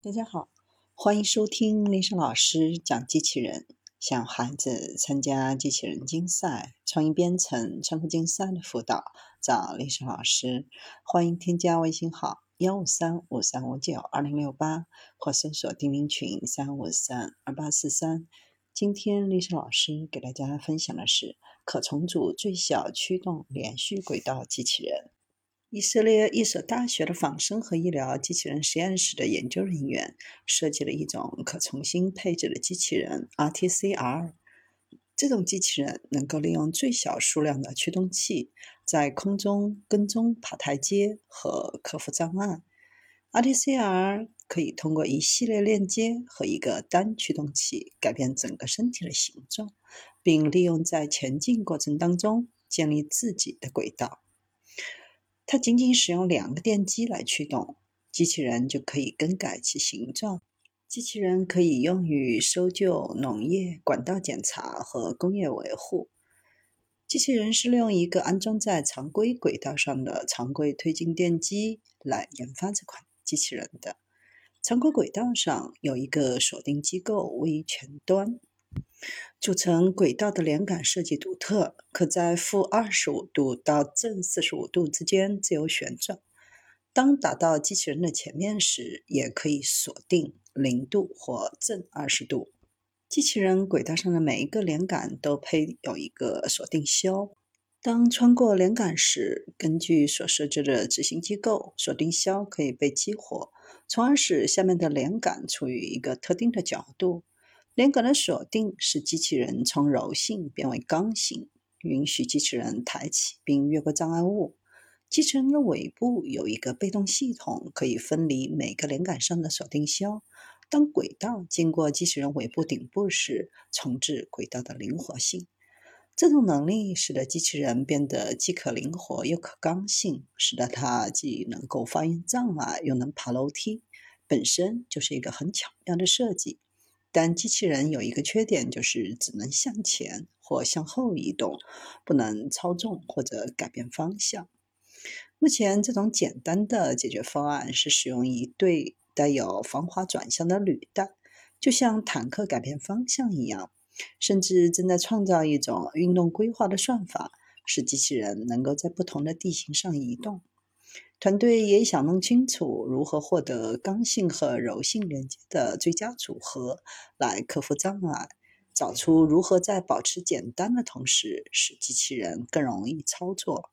大家好，欢迎收听丽莎老师讲机器人。想孩子参加机器人竞赛、创意编程、创客竞赛的辅导，找丽莎老师。欢迎添加微信号幺五三五三五九二零六八，或搜索钉钉群三五三二八四三。今天丽莎老师给大家分享的是可重组最小驱动连续轨道机器人。以色列一所大学的仿生和医疗机器人实验室的研究人员设计了一种可重新配置的机器人 RTCR。这种机器人能够利用最小数量的驱动器，在空中跟踪、爬台阶和克服障碍。RTCR 可以通过一系列链接和一个单驱动器改变整个身体的形状，并利用在前进过程当中建立自己的轨道。它仅仅使用两个电机来驱动，机器人就可以更改其形状。机器人可以用于搜救、农业、管道检查和工业维护。机器人是利用一个安装在常规轨道上的常规推进电机来研发这款机器人的。常规轨道上有一个锁定机构位于前端。组成轨道的连杆设计独特，可在负二十五度到正四十五度之间自由旋转。当打到机器人的前面时，也可以锁定零度或正二十度。机器人轨道上的每一个连杆都配有一个锁定销。当穿过连杆时，根据所设置的执行机构，锁定销可以被激活，从而使下面的连杆处于一个特定的角度。连杆的锁定使机器人从柔性变为刚性，允许机器人抬起并越过障碍物。机器人的尾部有一个被动系统，可以分离每个连杆上的锁定销。当轨道经过机器人尾部顶部时，重置轨道的灵活性。这种能力使得机器人变得既可灵活又可刚性，使得它既能够发现障碍又能爬楼梯，本身就是一个很巧妙的设计。但机器人有一个缺点，就是只能向前或向后移动，不能操纵或者改变方向。目前，这种简单的解决方案是使用一对带有防滑转向的履带，就像坦克改变方向一样。甚至正在创造一种运动规划的算法，使机器人能够在不同的地形上移动。团队也想弄清楚如何获得刚性和柔性连接的最佳组合，来克服障碍，找出如何在保持简单的同时，使机器人更容易操作。